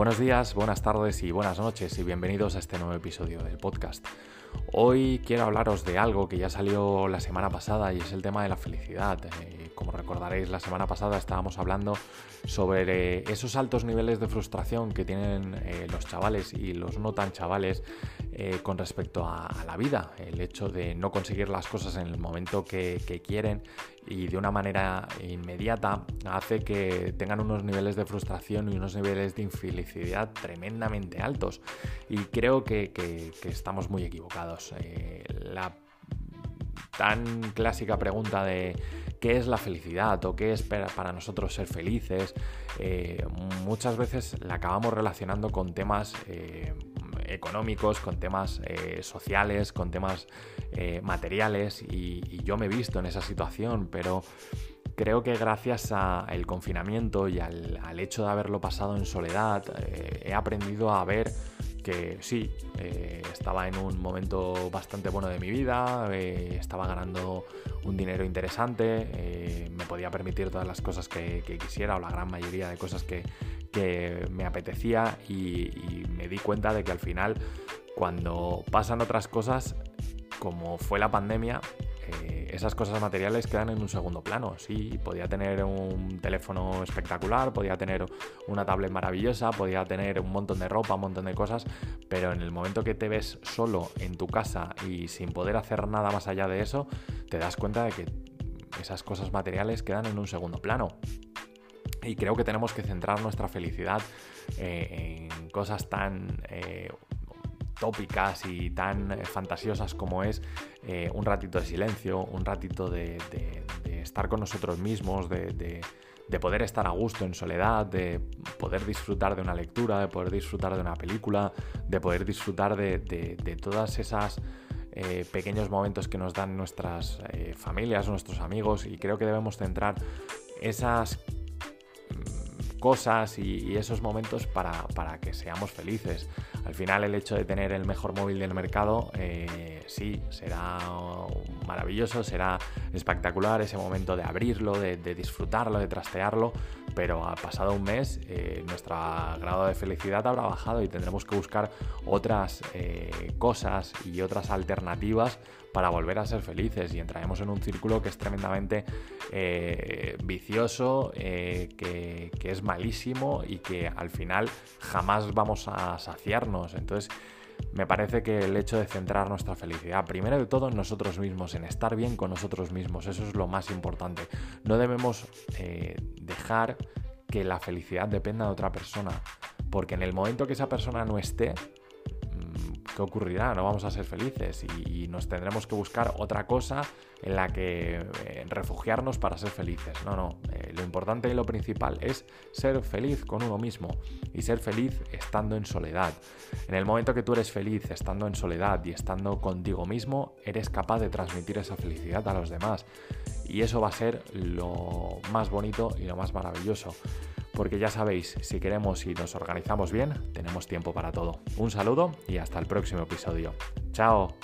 Buenos días, buenas tardes y buenas noches y bienvenidos a este nuevo episodio del podcast. Hoy quiero hablaros de algo que ya salió la semana pasada y es el tema de la felicidad. Eh, como recordaréis, la semana pasada estábamos hablando sobre esos altos niveles de frustración que tienen eh, los chavales y los no tan chavales eh, con respecto a, la vida. El hecho de no conseguir las cosas en el momento que, quieren y de una manera inmediata hace que tengan unos niveles de frustración y unos niveles de infelicidad tremendamente altos. Y creo que, estamos muy equivocados. Eh, la tan clásica pregunta de qué es la felicidad o qué es para nosotros ser felices, eh, muchas veces la acabamos relacionando con temas económicos, con temas sociales, con temas materiales y, yo me he visto en esa situación, pero creo que gracias al confinamiento y al, hecho de haberlo pasado en soledad, eh, he aprendido a ver que sí, eh, estaba en un momento bastante bueno de mi vida, eh, estaba ganando un dinero interesante, me podía permitir todas las cosas que, quisiera o la gran mayoría de cosas que, me apetecía y, me di cuenta de que al final cuando pasan otras cosas, como fue la pandemia, esas cosas materiales quedan en un segundo plano. Sí, podía tener un teléfono espectacular, podía tener una tablet maravillosa, podía tener un montón de ropa, un montón de cosas, pero en el momento que te ves solo en tu casa y sin poder hacer nada más allá de eso, te das cuenta de que esas cosas materiales quedan en un segundo plano. Y creo que tenemos que centrar nuestra felicidad eh, en cosas tan eh, tópicas y tan eh, fantasiosas como es eh, un ratito de silencio, un ratito de, estar con nosotros mismos, de, poder estar a gusto en soledad, de poder disfrutar de una lectura, de poder disfrutar de una película, de poder disfrutar de, todas esas pequeños momentos que nos dan nuestras familias, nuestros amigos y creo que debemos centrar esas cosas y, esos momentos para, que seamos felices. Al final el hecho de tener el mejor móvil del mercado, eh, sí, será maravilloso, será espectacular ese momento de abrirlo, de, disfrutarlo, de trastearlo, pero ha pasado un mes, eh, nuestro grado de felicidad habrá bajado y tendremos que buscar otras eh, cosas y otras alternativas para volver a ser felices y entraremos en un círculo que es tremendamente eh, vicioso, que, que es malísimo y que al final jamás vamos a saciarnos. Entonces, me parece que el hecho de centrar nuestra felicidad, primero de todo en nosotros mismos, en estar bien con nosotros mismos, eso es lo más importante. No debemos eh, dejar que la felicidad dependa de otra persona, porque en el momento que esa persona no esté, ¿qué ocurrirá? No vamos a ser felices y, nos tendremos que buscar otra cosa en la que eh, refugiarnos para ser felices. No, no, eh, lo importante y lo principal es ser feliz con uno mismo y ser feliz estando en soledad. En el momento que tú eres feliz estando en soledad y estando contigo mismo, eres capaz de transmitir esa felicidad a los demás. Y eso va a ser lo más bonito y lo más maravilloso porque ya sabéis, si queremos y nos organizamos bien, tenemos tiempo para todo. Un saludo y hasta el próximo episodio. ¡Chao!